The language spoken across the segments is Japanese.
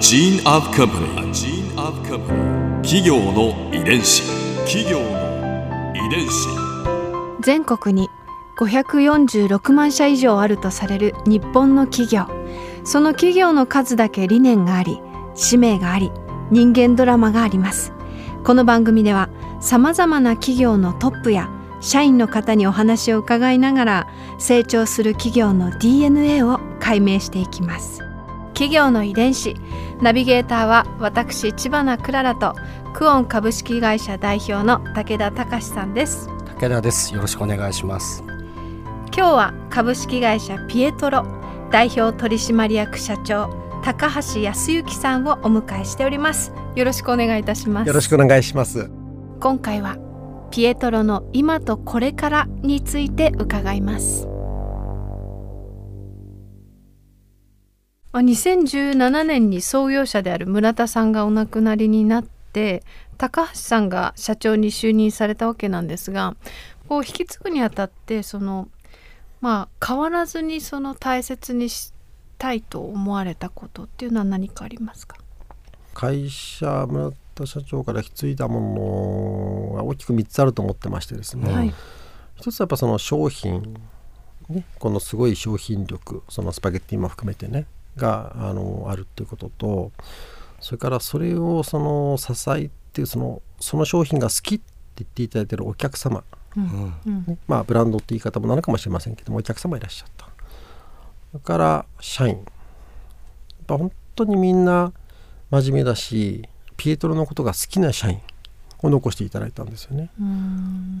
gene of company. A gene of company. 企業の遺伝子。企業の遺伝子。全国に546万社以上あるとされる日本の企業その企業の数だけ理念があり使命があり人間ドラマがありますこの番組ではさまざまな企業のトップや社員の方にお話を伺いながら成長する企業の DNA を解明していきます企業の遺伝子。ナビゲーターは私千葉なクララとクオン株式会社代表の武田隆さんです。武田です。よろしくお願いします。今日は株式会社ピエトロ代表取締役社長高橋康之さんをお迎えしております。よろしくお願いいたします。よろしくお願いします。今回はピエトロの今とこれからについて伺います2017年に創業者である村田さんがお亡くなりになって高橋さんが社長に就任されたわけなんですがこう引き継ぐにあたってそのまあ変わらずにその大切にしたいと思われたことっていうのは何かありますか？会社村田社長から引き継いだものが大きく3つあると思ってましてですね、はい、一つはやっぱその商品、ね、このすごい商品力そのスパゲッティも含めてねがあのあるっていうこととそれからそれをその支えてそのその商品が好きって言っていただいてるお客様、うん。ね、まあブランドって言い方もなのかもしれませんけどもお客様いらっしゃった。それから社員。やっぱ本当にみんな真面目だしピエトロのことが好きな社員を残していただいたんですよね。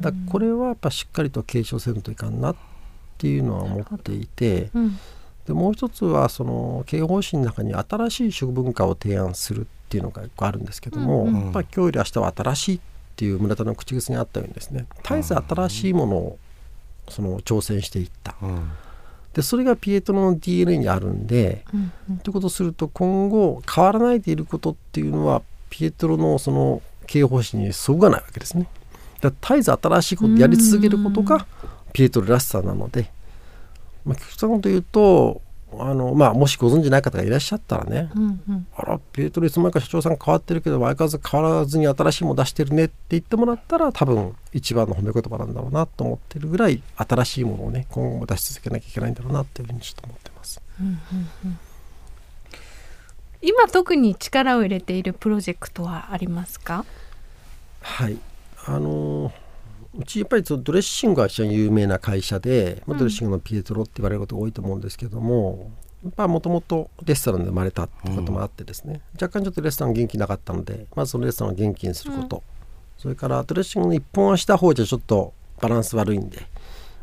だこれはやっぱしっかりと継承せんといかんなっていうのは思っていて、うん、でもう一つはその経営方針の中に新しい食文化を提案するっていうのがあるんですけども、うんうん、やっぱり今日より明日は新しいっていう村田の口癖にあったようにですね絶えず新しいものをその挑戦していった。うん。でそれがピエトロの DNA にあるんで、うんうん、ということをすると今後変わらないでいることっていうのはピエトロのその経営方針にそぐわないわけですね。だ絶えず新しいことやり続けることがピエトロらしさなので、まあ、菊池さと言うとあのまあ、もしご存じない方がいらっしゃったらね、うんうん、あらピエトロいつの間にか社長さん変わってるけど相変わらず変わらずに新しいもの出してるねって言ってもらったら多分一番の褒め言葉なんだろうなと思ってるぐらい新しいものをね今後も出し続けなきゃいけないんだろうなっていうふうにちょっと思ってます。うんうんうん。今特に力を入れているプロジェクトはありますか？はい。あのうちやっぱりドレッシングが非常に有名な会社で、まあ、ドレッシングのピエトロって言われることが多いと思うんですけども、やっぱもともとレストランで生まれたってこともあってですね、うん、若干ちょっとレストラン元気なかったのでまずそのレストランを元気にすること、うん、それからドレッシングの一本はした方じゃちょっとバランス悪いんで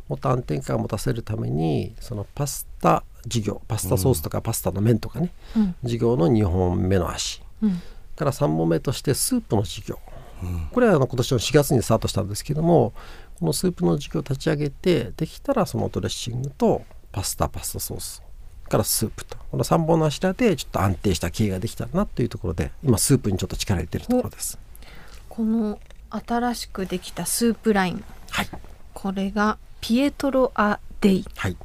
もっと安定感を持たせるためにそのパスタ事業パスタソースとかパスタの麺とかね、うん、事業の2本目の足、うん、から3本目としてスープの事業、うん、これはあの今年の4月にスタートしたんですけどもこのスープの事業を立ち上げてできたらそのドレッシングとパスタパスタソースからスープと。この3本の柱でちょっと安定した経営ができたらなというところで今スープにちょっと力入れてるところです。この新しくできたスープライン、はい、これがピエトロ・ア・デイ、はい、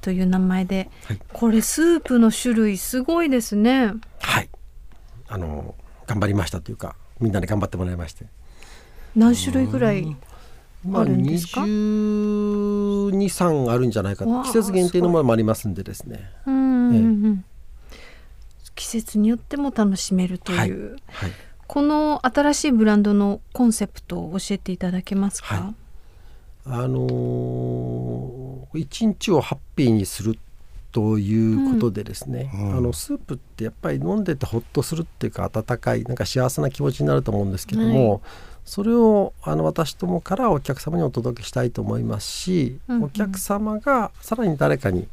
という名前で、はい、これスープの種類すごいですね。はい。あの頑張りましたというかみんなで頑張ってもらいまして。何種類ぐらいあるんですか、まあ、223あるんじゃないか。季節限定のものもありますんでですね。うん、季節によっても楽しめるという、はい。はい、この新しいブランドのコンセプトを教えていただけますか、はい。あのー、一日をハッピーにするということでですね、うん、あのスープってやっぱり飲んでてほっとするっていうか温かいなんか幸せな気持ちになると思うんですけども、はい、それをあの私どもからお客様にお届けしたいと思いますし、うんうん、お客様がさらに誰かに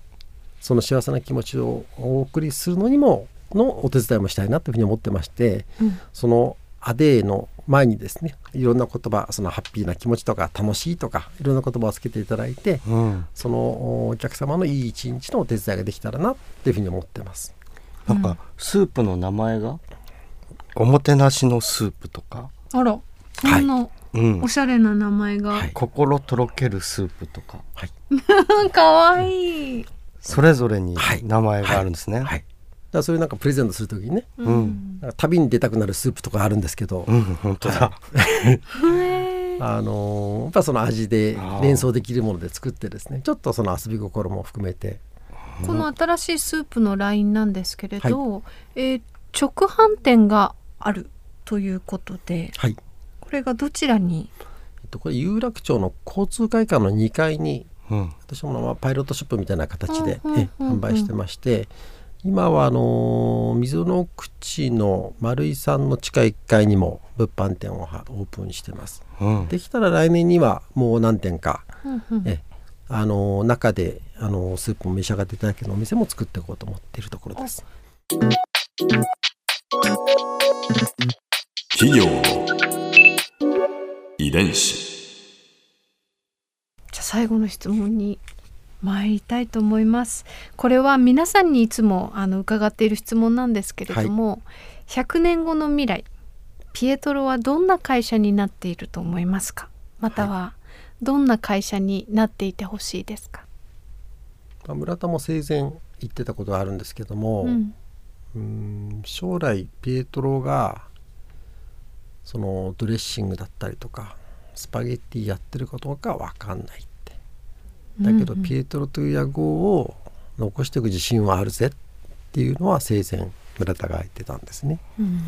その幸せな気持ちをお送りするのにものお手伝いもしたいなというふうに思ってまして、うん、そのアデーの前にですねいろんな言葉そのハッピーな気持ちとか楽しいとかいろんな言葉をつけていただいて、うん、そのお客様のいい一日のお手伝いができたらなっていうふうに思ってます。なんかスープの名前が？おもてなしのスープとか？あらそんな、おしゃれな名前が、はい、心とろけるスープとか、はい、かわいい。それぞれに名前があるんですね、はい、らそれなんかプレゼントする時にね、うん旅に出たくなるスープとかあるんですけど、うん本当だ、あのーやっぱその味で連想できるもので作ってですねちょっとその遊び心も含めて。この新しいスープのラインなんですけれど、えー直販店があるということではい、これがどちらに？えっと、これ有楽町の交通会館の2階にうん。私もまあパイロットショップみたいな形で、うんうんえうんうん。販売してまして今はあのー溝の口の丸井さんの地下1階にも物販店をはオープンしてます。うん。できたら来年にはもう何店か、うんうん。えあのー中で、あのースープを召し上がっていただけるお店も作っていこうと思っているところです。企業の遺伝子。じゃあ最後の質問に参りたいと思います。これは皆さんにいつもあの伺っている質問なんですけれども、100年後の未来ピエトロはどんな会社になっていると思いますか？またはどんな会社になっていてほしいですか、まあ村田も生前言ってたことがあるんですけども、うん。うーん将来ピエトロがそのドレッシングだったりとかスパゲッティやってるかどうかは分かんないだけどピエトロという屋号を残していく自信はあるぜっていうのは生前村田が言ってたんですね。うん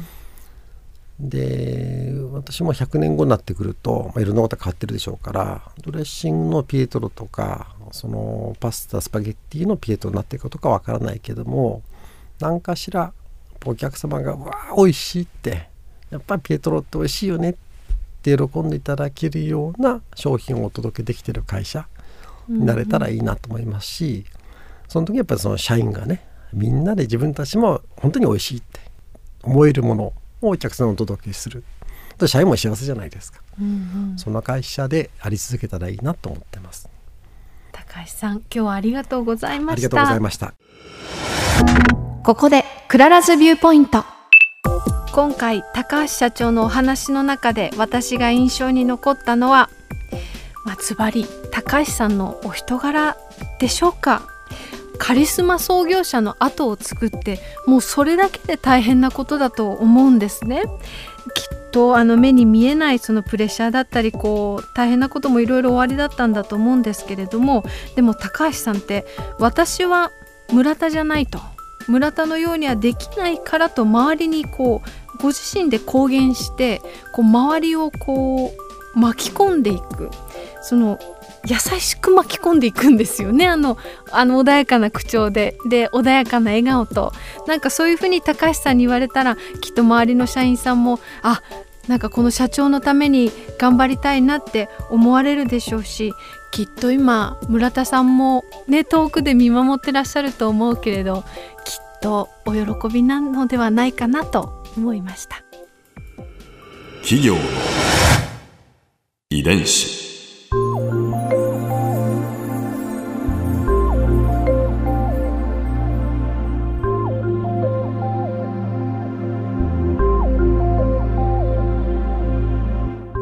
で私も100年後になってくると、まあ、いろんなことが変わってるでしょうからドレッシングのピエトロとかそのパスタスパゲッティのピエトロになっていくかとかわからないけども何かしらお客様が「わあ美味しい」ってやっぱりピエトロって美味しいよねって喜んでいただけるような商品をお届けできてる会社になれたらいいなと思いますしその時やっぱりその社員がねみんなで自分たちも本当に美味しいって思えるものをお客さんにお届けする。で社員も幸せじゃないですか。うんうん。そんな会社であり続けたらいいなと思ってます。高橋さん今日はありがとうございました。ありがとうございました。ここで Clara's Viewpoint。今回高橋社長のお話の中で私が印象に残ったのはまあズバリ高橋さんのお人柄でしょうか？カリスマ創業者の後を継ぐってもうそれだけで大変なことだと思うんですね。きっとあの目に見えないそのプレッシャーだったりこう大変なこともいろいろおありだったんだと思うんですけれどもでも高橋さんって私は村田じゃないと。村田のようにはできないからと周りにこうご自身で公言してこう周りをこう巻き込んでいく。その優しく巻き込んでいくんですよね。あのあの穏やかな口調で。で穏やかな笑顔と。なんかそういうふうに高橋さんに言われたらきっと周りの社員さんもあなんかこの社長のために頑張りたいなって思われるでしょうしきっと今村田さんもね遠くで見守ってらっしゃると思うけれどきっとお喜びなのではないかなと思いました。企業の遺伝子。